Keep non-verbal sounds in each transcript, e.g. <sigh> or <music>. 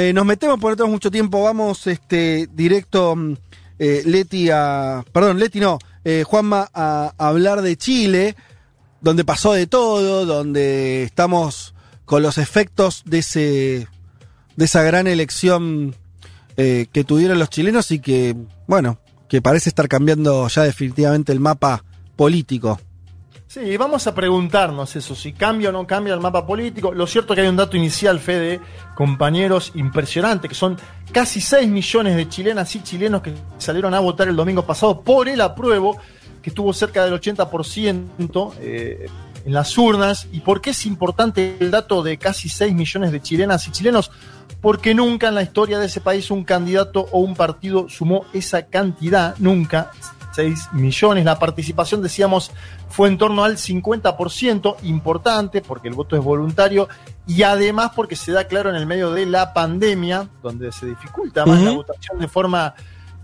Eh, nos metemos porque no tenemos mucho tiempo. Vamos este, directo, mm, eh, Leti a. Perdón, Leti no, eh, Juanma, a, hablar de Chile, donde pasó de todo, donde estamos con los efectos de ese de esa gran elección eh, que tuvieron los chilenos y que, bueno, que parece estar cambiando ya definitivamente el mapa político. Sí, vamos a preguntarnos eso, si cambia o no cambia el mapa político. Lo cierto es que hay un dato inicial, Fede, compañeros, impresionante, que son casi 6 millones de chilenas y chilenos que salieron a votar el domingo pasado por el apruebo, que estuvo cerca del 80% eh, en las urnas. ¿Y por qué es importante el dato de casi 6 millones de chilenas y chilenos? Porque nunca en la historia de ese país un candidato o un partido sumó esa cantidad, nunca. 6 millones. La participación, decíamos, fue en torno al 50%, importante porque el voto es voluntario y además porque se da claro en el medio de la pandemia, donde se dificulta más la votación de forma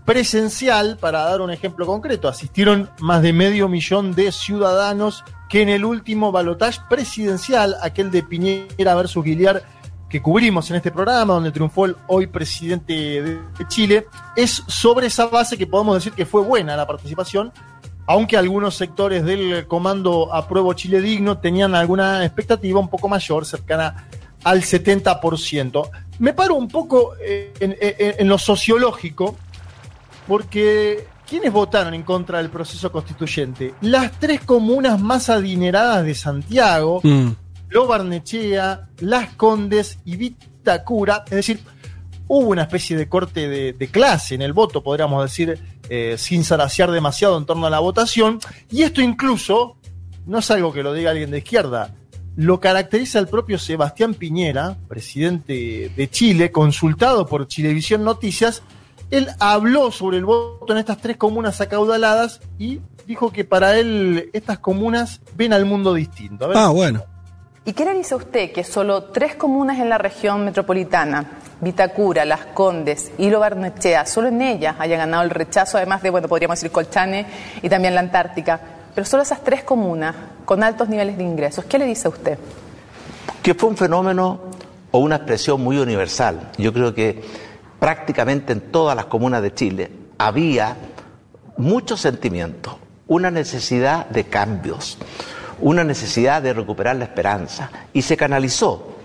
presencial. Para dar un ejemplo concreto, asistieron más de medio millón de ciudadanos que en el último balotaje presidencial, aquel de Piñera versus Guiliar, que cubrimos en este programa, donde triunfó el hoy presidente de Chile, es sobre esa base que podemos decir que fue buena la participación, aunque algunos sectores del comando Apruebo Chile Digno tenían alguna expectativa un poco mayor, cercana al 70%. Me paro un poco en, en, en lo sociológico, porque ¿quiénes votaron en contra del proceso constituyente? Las tres comunas más adineradas de Santiago, mm. Lo Barnechea, Las Condes y Vitacura, es decir, hubo una especie de corte de, clase en el voto, podríamos decir, eh, sin zaraciar demasiado en torno a la votación, y esto incluso, no es algo que lo diga alguien de izquierda, lo caracteriza el propio Sebastián Piñera, presidente de Chile, consultado por Chilevisión Noticias, él habló sobre el voto en estas tres comunas acaudaladas y dijo que para él estas comunas ven al mundo distinto. ah, bueno. ¿Y qué le dice a usted que solo tres comunas en la región metropolitana, Vitacura, Las Condes y Barnechea, solo en ellas haya ganado el rechazo, además de, bueno, podríamos decir Colchane y también la Antártica, pero solo esas tres comunas con altos niveles de ingresos, ¿qué le dice a usted? Que fue un fenómeno o una expresión muy universal. Yo creo que prácticamente en todas las comunas de Chile había mucho sentimiento, una necesidad de cambios una necesidad de recuperar la esperanza y se canalizó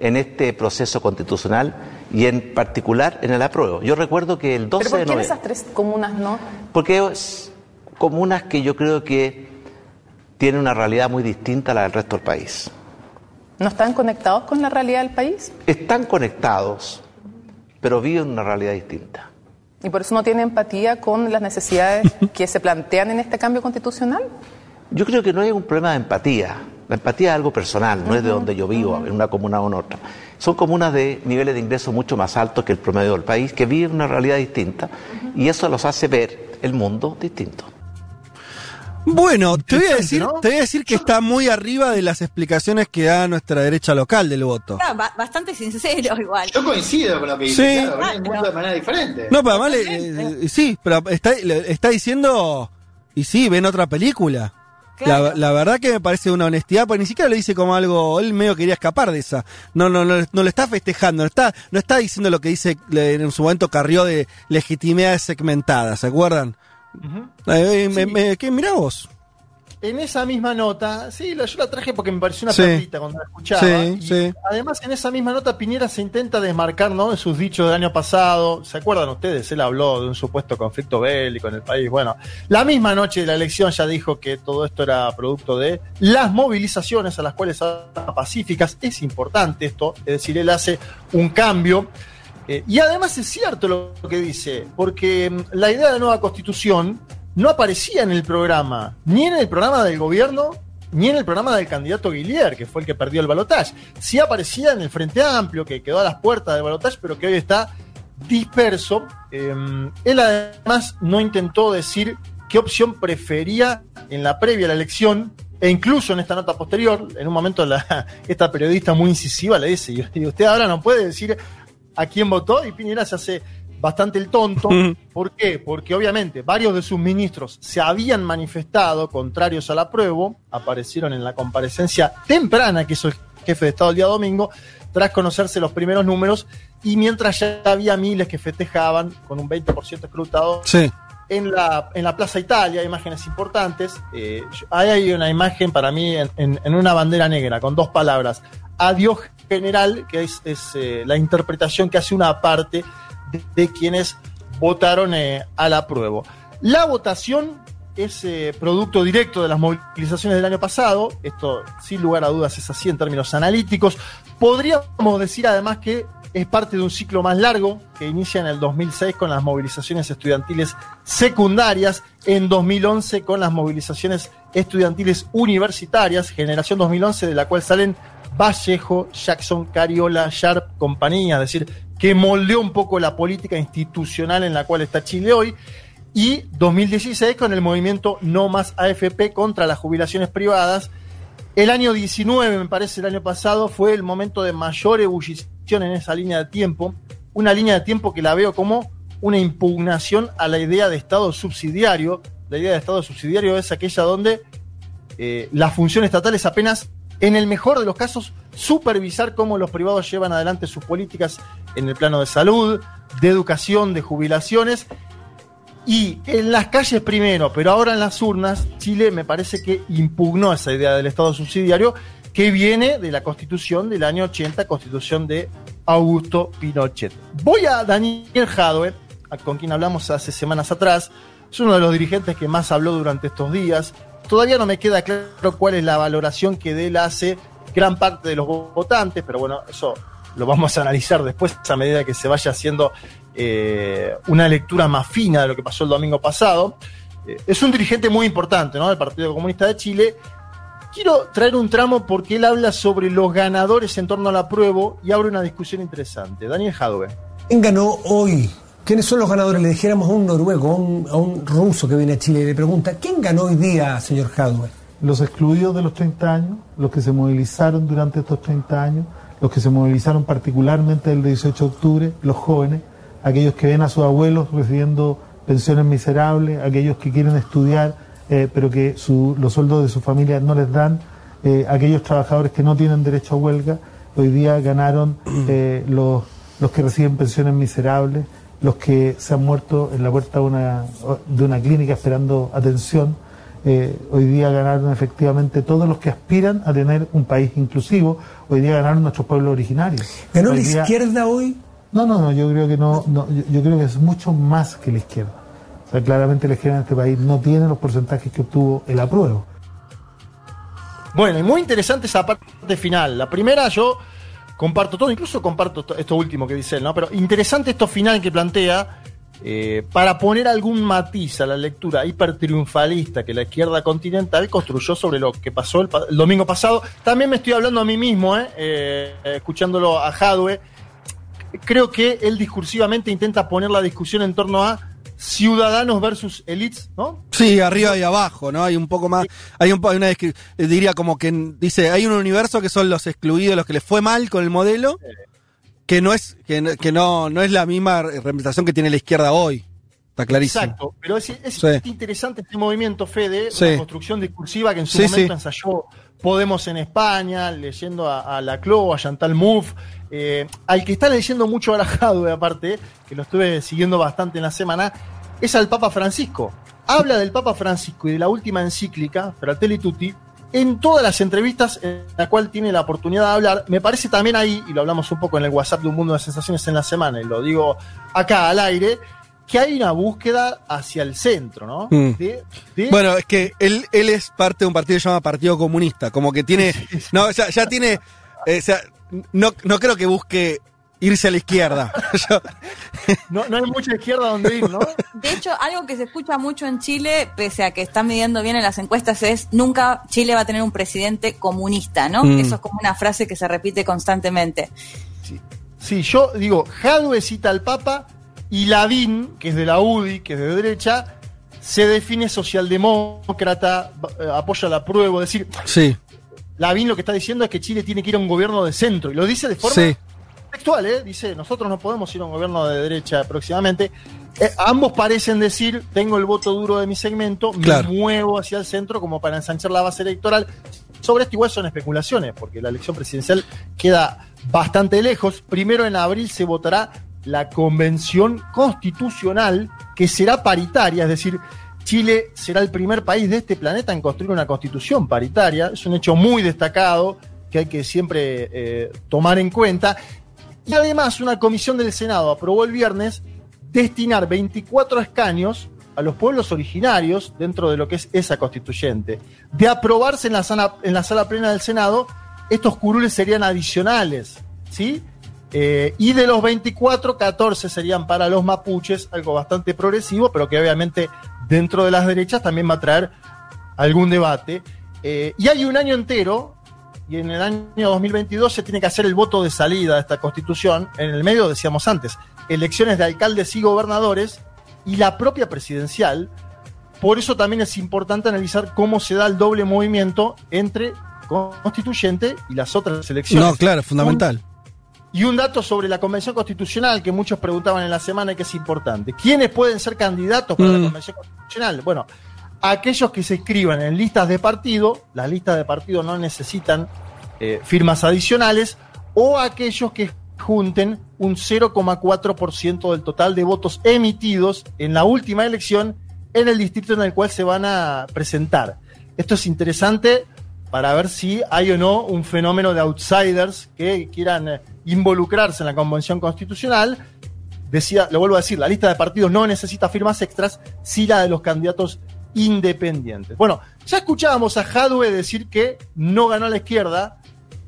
en este proceso constitucional y en particular en el apruebo. Yo recuerdo que el 12 ¿Pero por qué de esas tres comunas no? Porque es comunas que yo creo que tienen una realidad muy distinta a la del resto del país. ¿No están conectados con la realidad del país? Están conectados, pero viven una realidad distinta. ¿Y por eso no tienen empatía con las necesidades que se plantean en este cambio constitucional? Yo creo que no hay un problema de empatía. La empatía es algo personal, no es de donde yo vivo, en una comuna o en otra. Son comunas de niveles de ingresos mucho más altos que el promedio del país, que viven una realidad distinta, y eso los hace ver el mundo distinto. Bueno, te voy a decir, te voy a decir que está muy arriba de las explicaciones que da nuestra derecha local del voto. Ah, ba- bastante sincero igual. Yo coincido con lo que dice, Sí. claro, Ah, mundo pero- de manera diferente. No, pero además, le- eh, sí, pero está, le- está diciendo, y sí, ven otra película. Claro. La, la verdad que me parece una honestidad, porque ni siquiera lo dice como algo, él medio quería escapar de esa. No, no, no, no lo está festejando, no está, no está diciendo lo que dice en su momento Carrió de legitimidades segmentadas, ¿se acuerdan? Eh, me- me- ¿qué? Mirá vos. En esa misma nota, sí, yo la traje porque me pareció una Sí. cuando la escuchaba. Sí, y sí. Además, en esa misma nota, Piñera se intenta desmarcar ¿no? de sus dichos del año pasado. ¿Se acuerdan ustedes? Él habló de un supuesto conflicto bélico en el país. Bueno, la misma noche de la elección ya dijo que todo esto era producto de las movilizaciones a las cuales habla pacíficas. Es importante esto, es decir, él hace un cambio. Eh, y además es cierto lo que dice, porque mm, la idea de la nueva constitución no aparecía en el programa, ni en el programa del gobierno, ni en el programa del candidato Guillier, que fue el que perdió el balotaje. Sí aparecía en el Frente Amplio, que quedó a las puertas del balotaje, pero que hoy está disperso. Eh, él además no intentó decir qué opción prefería en la previa a la elección, e incluso en esta nota posterior, en un momento la, <laughs> esta periodista muy incisiva le dice, y usted ahora no puede decir a quién votó, y Piñera se hace bastante el tonto. ¿Por qué? Porque obviamente varios de sus ministros se habían manifestado contrarios al apruebo, aparecieron en la comparecencia temprana que hizo el jefe de Estado el día domingo, tras conocerse los primeros números, y mientras ya había miles que festejaban con un 20% escrutado. Sí. En la, en la Plaza Italia, imágenes importantes. Eh, ahí hay una imagen para mí en, en- en una bandera negra con dos palabras. Adiós general, que es, es, eh, la interpretación que hace una parte de, quienes votaron eh, al apruebo. La votación es eh, producto directo de las movilizaciones del año pasado. Esto, sin lugar a dudas, es así en términos analíticos. Podríamos decir además que es parte de un ciclo más largo que inicia en el 2006 con las movilizaciones estudiantiles secundarias, en 2011 con las movilizaciones estudiantiles universitarias, generación 2011 de la cual salen Vallejo, Jackson, Cariola, Sharp, compañía, es decir, que moldeó un poco la política institucional en la cual está Chile hoy, y 2016 con el movimiento No Más AFP contra las jubilaciones privadas. El año 19, me parece, el año pasado, fue el momento de mayor ebullición en esa línea de tiempo, una línea de tiempo que la veo como una impugnación a la idea de Estado subsidiario. La idea de Estado subsidiario es aquella donde eh, la función estatal es apenas, en el mejor de los casos, supervisar cómo los privados llevan adelante sus políticas en el plano de salud, de educación, de jubilaciones. Y en las calles primero, pero ahora en las urnas, Chile me parece que impugnó esa idea del Estado subsidiario que viene de la constitución del año 80, constitución de Augusto Pinochet. Voy a Daniel Jadwe, con quien hablamos hace semanas atrás, es uno de los dirigentes que más habló durante estos días. Todavía no me queda claro cuál es la valoración que él hace gran parte de los votantes, pero bueno, eso lo vamos a analizar después a medida que se vaya haciendo eh, una lectura más fina de lo que pasó el domingo pasado. Eh, es un dirigente muy importante ¿no? del Partido Comunista de Chile. Quiero traer un tramo porque él habla sobre los ganadores en torno al apruebo y abre una discusión interesante. Daniel Jadwe. ¿Quién ganó hoy? ¿Quiénes son los ganadores? Le dijéramos a un noruego, a un, a un ruso que viene a Chile y le pregunta, ¿quién ganó hoy día, señor Hadwe? Los excluidos de los 30 años, los que se movilizaron durante estos 30 años, los que se movilizaron particularmente el 18 de octubre, los jóvenes, aquellos que ven a sus abuelos recibiendo pensiones miserables, aquellos que quieren estudiar eh, pero que su- los sueldos de sus familias no les dan, eh, aquellos trabajadores que no tienen derecho a huelga, hoy día ganaron eh, los, que reciben pensiones miserables, los que se han muerto en la puerta de una, de una clínica esperando atención. Eh, hoy día ganaron efectivamente todos los que aspiran a tener un país inclusivo. Hoy día ganaron nuestros pueblos originarios. ¿Ganó la día- izquierda hoy? No, no, no, yo creo que no, no, yo, yo creo que es mucho más que la izquierda. O sea, claramente la izquierda en este país no tiene los porcentajes que obtuvo el apruebo. Bueno, y muy interesante esa parte final. La primera yo comparto todo, incluso comparto to- esto último que dice él, ¿no? Pero interesante esto final que plantea eh, para poner algún matiz a la lectura hipertriunfalista que la izquierda continental construyó sobre lo que pasó el, pa- el domingo pasado. También me estoy hablando a mí mismo, ¿eh? Eh, eh, escuchándolo a Jadwe. Creo que él discursivamente intenta poner la discusión en torno a ciudadanos versus elites, ¿no? Sí, arriba y abajo, ¿no? Hay un poco más, hay un hay una diría como que dice, hay un universo que son los excluidos, los que les fue mal con el modelo, que no es que, no- que no no es la misma representación que tiene la izquierda hoy. Está clarísimo. Exacto, pero es, es Sí. interesante este movimiento, Fede, Sí. una construcción discursiva que en su Sí, momento ensayó Podemos en España, leyendo a, a Laclau, a Chantal Mouffe, eh, al que está leyendo mucho ahora Jadwe, aparte, que lo estuve siguiendo bastante en la semana, es al Papa Francisco. Habla del Papa Francisco y de la última encíclica, Fratelli Tutti, en todas las entrevistas en la cual tiene la oportunidad de hablar. Me parece también ahí, y lo hablamos un poco en el WhatsApp de Un Mundo de Sensaciones en la semana, y lo digo acá al aire, que hay una búsqueda hacia el centro, ¿no? Mm. De- de- Bueno, es que él, él es parte de un partido que se llama Partido Comunista, como que tiene, <laughs> no, ya, ya tiene, eh, o sea, no, no creo que busque irse a la izquierda. <laughs> <laughs> No, no hay mucha izquierda donde ir, ¿no? De hecho, algo que se escucha mucho en Chile, pese a que están midiendo bien en las encuestas, es nunca Chile va a tener un presidente comunista, ¿no? Mm. Eso es como una frase que se repite constantemente. Sí, yo digo, Jadwe cita al Papa y Lavín, que es de la UDI, que es de derecha, se define socialdemócrata, eh, apoya la prueba, es decir, sí, Lavín lo que está diciendo es que Chile tiene que ir a un gobierno de centro, y lo dice de forma sí. Textual, ¿eh? dice, nosotros no podemos ir a un gobierno de derecha próximamente. Eh, ambos parecen decir, tengo el voto duro de mi segmento, Claro. me muevo hacia el centro como para ensanchar la base electoral. Sobre esto igual son especulaciones, porque la elección presidencial queda bastante lejos. Primero en abril se votará la convención constitucional, que será paritaria, es decir, Chile será el primer país de este planeta en construir una constitución paritaria. Es un hecho muy destacado que hay que siempre eh, tomar en cuenta. Y además una comisión del Senado aprobó el viernes destinar 24 escaños a los pueblos originarios dentro de lo que es esa constituyente. De aprobarse en la sala, en la sala plena del Senado, estos curules serían adicionales, ¿sí? Eh, y de los 24, 14 serían para los mapuches, algo bastante progresivo, pero que obviamente dentro de las derechas también va a traer algún debate. Eh, y hay un año entero, y en el año 2022 se tiene que hacer el voto de salida de esta constitución. En el medio, decíamos antes, elecciones de alcaldes y gobernadores y la propia presidencial. Por eso también es importante analizar cómo se da el doble movimiento entre constituyente y las otras elecciones. No, claro, fundamental. Y un dato sobre la Convención Constitucional que muchos preguntaban en la semana y que es importante. ¿Quiénes pueden ser candidatos para Mm. la Convención Constitucional? Bueno, aquellos que se inscriban en listas de partido, las listas de partido no necesitan eh, firmas adicionales, o aquellos que junten un 0,4% del total de votos emitidos en la última elección en el distrito en el cual se van a presentar. Esto es interesante para ver si hay o no un fenómeno de outsiders que quieran eh, involucrarse en la Convención Constitucional. Decía, lo vuelvo a decir, la lista de partidos no necesita firmas extras, si la de los candidatos independientes. Bueno, ya escuchábamos a Jadwe decir que no ganó la izquierda.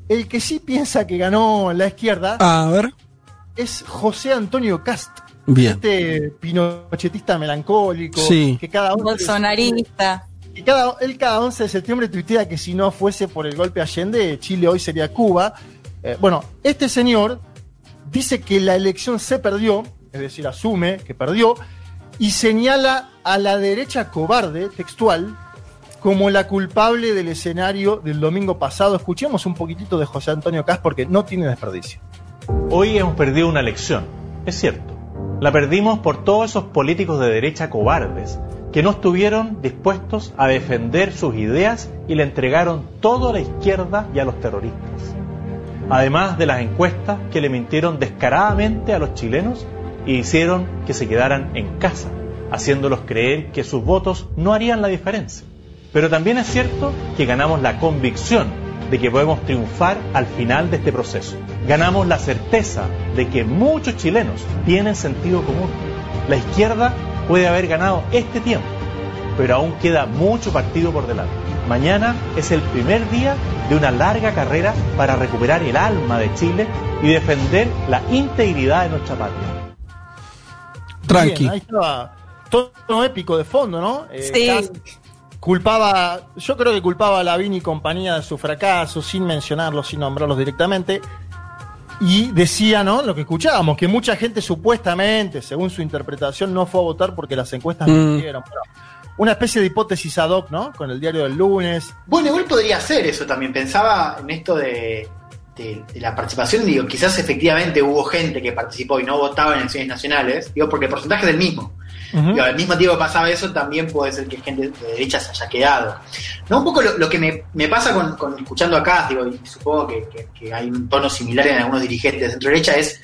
El que sí piensa que ganó la izquierda A ver. es José Antonio Cast. Bien. Este pinochetista melancólico Sí. que cada Bolsonarista. y cada, él cada 11 de septiembre tuitea que si no fuese por el golpe Allende, Chile hoy sería Cuba. Eh, bueno, este señor dice que la elección se perdió, es decir, asume que perdió, y señala a la derecha cobarde, textual, como la culpable del escenario del domingo pasado. Escuchemos un poquitito de José Antonio Cas porque no tiene desperdicio. Hoy hemos perdido una elección, es cierto. La perdimos por todos esos políticos de derecha cobardes que no estuvieron dispuestos a defender sus ideas y le entregaron todo a la izquierda y a los terroristas. Además de las encuestas que le mintieron descaradamente a los chilenos y hicieron que se quedaran en casa, haciéndolos creer que sus votos no harían la diferencia. Pero también es cierto que ganamos la convicción de que podemos triunfar al final de este proceso. Ganamos la certeza de que muchos chilenos tienen sentido común. La izquierda puede haber ganado este tiempo, pero aún queda mucho partido por delante. Mañana es el primer día de una larga carrera para recuperar el alma de Chile y defender la integridad de nuestra patria. Tranqui. Bien, ahí estaba todo épico de fondo, ¿no? Eh, Sí. Culpaba, yo creo que culpaba a Lavín y compañía de su fracaso, sin mencionarlos, sin nombrarlos directamente. Y decía, ¿no? Lo que escuchábamos, que mucha gente supuestamente, según su interpretación, no fue a votar porque las encuestas Mm. mintieron. Bueno, una especie de hipótesis ad hoc, ¿no? Con el diario del lunes. Bueno, igual podría ser eso también. Pensaba en esto de, de- de la participación. Digo, quizás efectivamente hubo gente que participó y no votaba en elecciones nacionales. Digo, porque el porcentaje es el mismo. Ujú. Digo, al mismo tiempo que pasaba eso, también puede ser que gente de derecha se haya quedado. No, un poco lo, lo que me, me pasa con, con escuchando acá, digo, y supongo que, que- que hay un tono similar en algunos dirigentes de centro derecha, es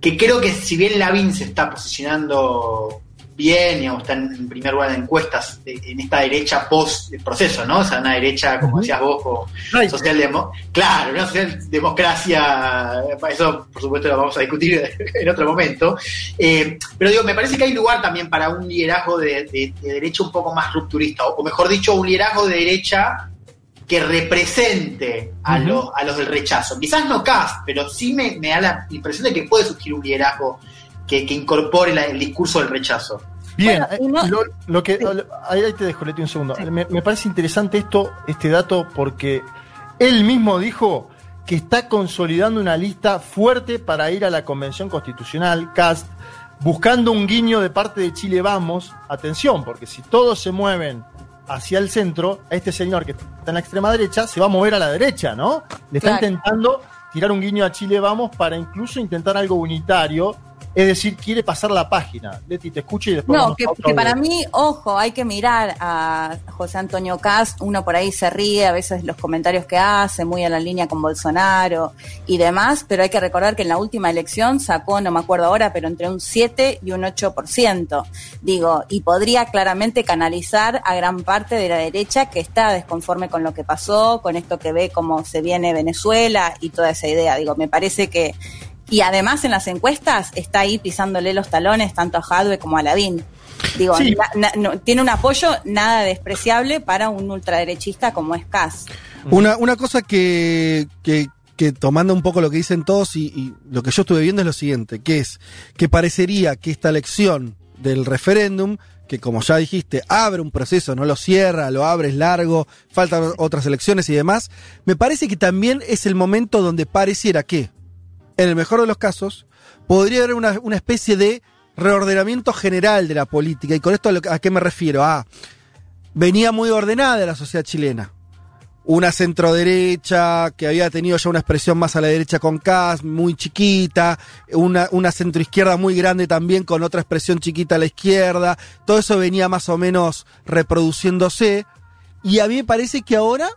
que creo que si bien Lavín se está posicionando bien, digamos, está en, primer lugar en encuestas de- en esta derecha post proceso, ¿no? O sea, una derecha, como decías vos, como Ay, socialdemo claro, una socialdemocracia, eso por supuesto lo vamos a discutir <laughs> en otro momento. Eh, pero digo, me parece que hay lugar también para un liderazgo de, de- de derecha un poco más rupturista, o, o mejor dicho, un liderazgo de derecha que represente a, los, a los del rechazo. Quizás no Cast, pero sí me, me da la impresión de que puede surgir un liderazgo que, que incorpore la- el discurso del rechazo. Bien, Bueno, y no- eh, lo, lo que ahí, ahí te dejo, Leti, un segundo. Me, me parece interesante esto, este dato, porque él mismo dijo que está consolidando una lista fuerte para ir a la convención constitucional, CAST, buscando un guiño de parte de Chile Vamos. Atención, porque si todos se mueven hacia el centro, este señor que está en la extrema derecha se va a mover a la derecha, ¿no? Le está Claro. intentando tirar un guiño a Chile Vamos para incluso intentar algo unitario. Es decir, quiere pasar la página. Leti, te escucho y después. No, que, para mí, ojo, hay que mirar a José Antonio Cast, uno por ahí se ríe, a veces los comentarios que hace, muy a la línea con Bolsonaro y demás, pero hay que recordar que en la última elección sacó, no me acuerdo ahora, pero entre un 7 y un 8%, digo, y podría claramente canalizar a gran parte de la derecha que está desconforme con lo que pasó, con esto que ve cómo se viene Venezuela y toda esa idea, digo, me parece que... Y además en las encuestas está ahí pisándole los talones tanto a Jadwe como a Lavín. Digo, Sí. na- na- no- tiene un apoyo nada despreciable para un ultraderechista como es Kass. Una, una cosa que, que, que tomando un poco lo que dicen todos y, y lo que yo estuve viendo es lo siguiente, que es que parecería que esta elección del referéndum, que como ya dijiste, abre un proceso, no lo cierra, lo abre, es largo, faltan otras elecciones y demás, me parece que también es el momento donde pareciera que, en el mejor de los casos, podría haber una, especie de reordenamiento general de la política. ¿Y con esto a, a qué me refiero? Ah, venía muy ordenada la sociedad chilena una centroderecha que había tenido ya una expresión más a la derecha con Kass, muy chiquita, una, una centroizquierda muy grande también con otra expresión chiquita a la izquierda, todo eso venía más o menos reproduciéndose, y a mí me parece que ahora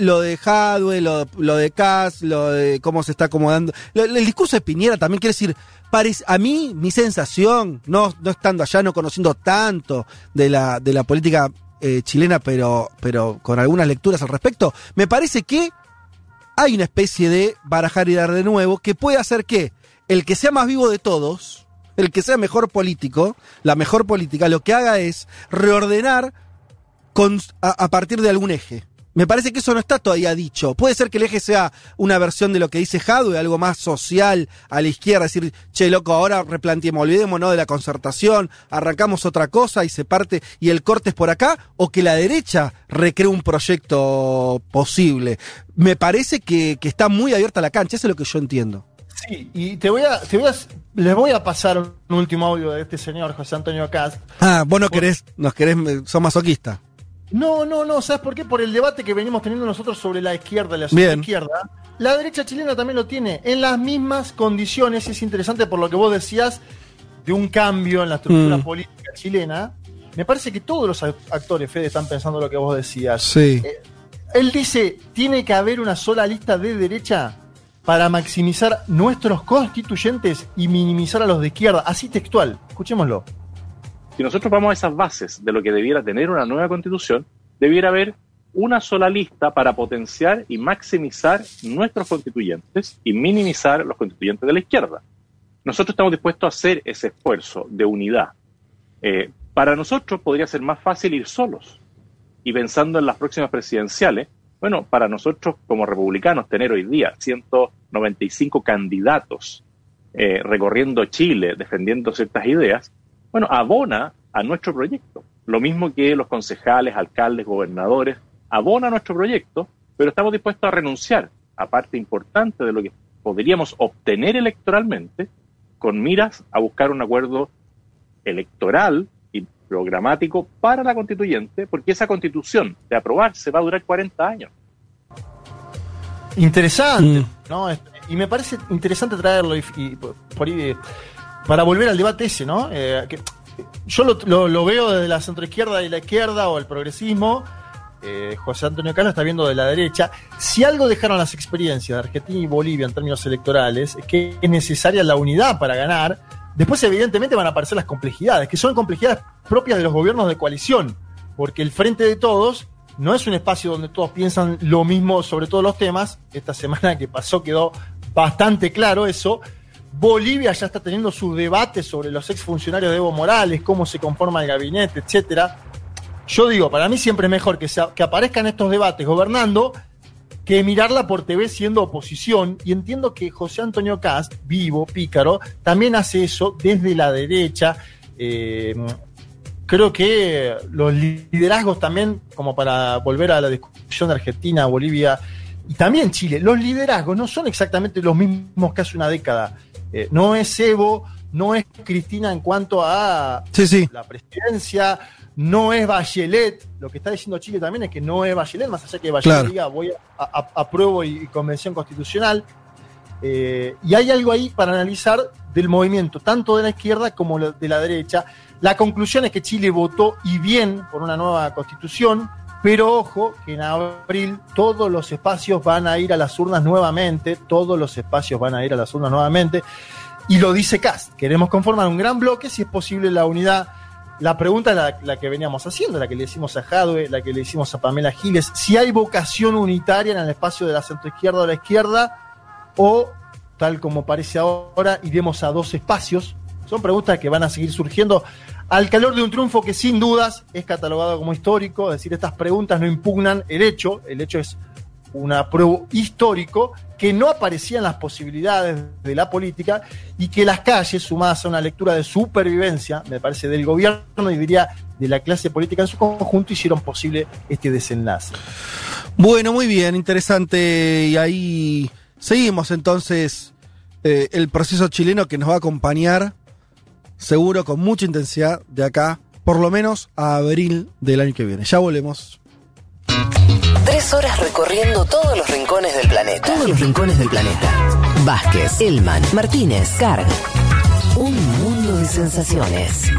lo de Hadwe, lo, de Kass, lo de cómo se está acomodando, lo- el discurso de Piñera también quiere decir, parece- a mí mi sensación, no, estando allá, no conociendo tanto de la, de la política eh, chilena, pero, pero con algunas lecturas al respecto, me parece que hay una especie de barajar y dar de nuevo que puede hacer que el que sea más vivo de todos, el que sea mejor político, la mejor política, lo que haga es reordenar a partir de algún eje. Me parece que eso no está todavía dicho. Puede ser que el eje sea una versión de lo que dice Jadwe, algo más social a la izquierda, decir, che, loco, ahora replanteemos, olvidémonos de la concertación, arrancamos otra cosa y se parte y el corte es por acá, o que la derecha recree un proyecto posible. Me parece que, que está muy abierta la cancha, eso es lo que yo entiendo. Sí, y te voy a, te voy a, les voy a pasar un último audio de este señor José Antonio Cast. Ah, vos no querés, nos querés, sos masoquista. No, no, no, ¿sabes por qué? Por el debate que venimos teniendo nosotros sobre la izquierda y la izquierda. La derecha chilena también lo tiene, en las mismas condiciones, y es interesante por lo que vos decías de un cambio en la estructura Mm. política chilena. Me parece que todos los act- actores, Fede, están pensando lo que vos decías. Sí. Eh, él dice, tiene que haber una sola lista de derecha para maximizar nuestros constituyentes y minimizar a los de izquierda. Así textual. Escuchémoslo. Si nosotros vamos a esas bases de lo que debiera tener una nueva constitución, debiera haber una sola lista para potenciar y maximizar nuestros constituyentes y minimizar los constituyentes de la izquierda. Nosotros estamos dispuestos a hacer ese esfuerzo de unidad. Eh, para nosotros podría ser más fácil ir solos y pensando en las próximas presidenciales, bueno, para nosotros como republicanos tener hoy día 195 candidatos eh, recorriendo Chile defendiendo ciertas ideas, bueno, abona a nuestro proyecto. Lo mismo que los concejales, alcaldes, gobernadores, abona a nuestro proyecto, pero estamos dispuestos a renunciar a parte importante de lo que podríamos obtener electoralmente con miras a buscar un acuerdo electoral y programático para la constituyente, porque esa constitución de aprobarse va a durar 40 años. Interesante, Mm. ¿no? Este, Y me parece interesante traerlo y, y por por ahí, eh, para volver al debate ese, ¿no? Eh, yo lo veo desde la centroizquierda y la izquierda o el progresismo. eh, José Antonio Cano está viendo de la derecha. Si algo dejaron las experiencias de Argentina y Bolivia en términos electorales, es que es necesaria la unidad para ganar. Después, evidentemente, van a aparecer las complejidades, que son complejidades propias de los gobiernos de coalición, porque el Frente de Todos no es un espacio donde todos piensan lo mismo sobre todos los temas. Esta semana que pasó quedó bastante claro eso. Bolivia ya está teniendo sus debates sobre los exfuncionarios de Evo Morales, cómo se conforma el gabinete, etcétera. Yo digo, para mí siempre es mejor que, sea- que aparezcan estos debates gobernando que mirarla por TV siendo oposición. Y entiendo que José Antonio Cast, vivo, pícaro, también hace eso desde la derecha. Eh, creo que los liderazgos también, como para volver a la discusión de Argentina, Bolivia y también Chile, los liderazgos no son exactamente los mismos que hace una década. Eh, no es Evo, no es Cristina en cuanto a Sí, sí. la presidencia, no es Bachelet. Lo que está diciendo Chile también es que no es Bachelet, más allá que Bachelet Claro. diga voy a, apruebo y, y convención constitucional. Eh, y hay algo ahí para analizar del movimiento, tanto de la izquierda como de la derecha. La conclusión es que Chile votó y bien por una nueva constitución, pero ojo que en abril todos los espacios van a ir a las urnas nuevamente, todos los espacios van a ir a las urnas nuevamente. Y lo dice Cast, queremos conformar un gran bloque si es posible la unidad. La pregunta es la, que veníamos haciendo, la que le hicimos a Jadwe, la que le hicimos a Pamela Giles, si hay vocación unitaria en el espacio de la centroizquierda o la izquierda, o tal como parece ahora, iremos a dos espacios. Son preguntas que van a seguir surgiendo al calor de un triunfo que sin dudas es catalogado como histórico, es decir, estas preguntas no impugnan el hecho, el hecho es un apruebo histórico que no aparecían las posibilidades de la política y que las calles, sumadas a una lectura de supervivencia, me parece, del gobierno y diría de la clase política en su conjunto, hicieron posible este desenlace. Bueno, muy bien, interesante. Y ahí seguimos entonces eh, el proceso chileno que nos va a acompañar, seguro, con mucha intensidad de acá, por lo menos a abril del año que viene. Ya volvemos. Tres horas recorriendo todos los rincones del planeta. Todos los rincones del planeta. Vázquez, Elman, Martínez, Carg. Un mundo de sensaciones.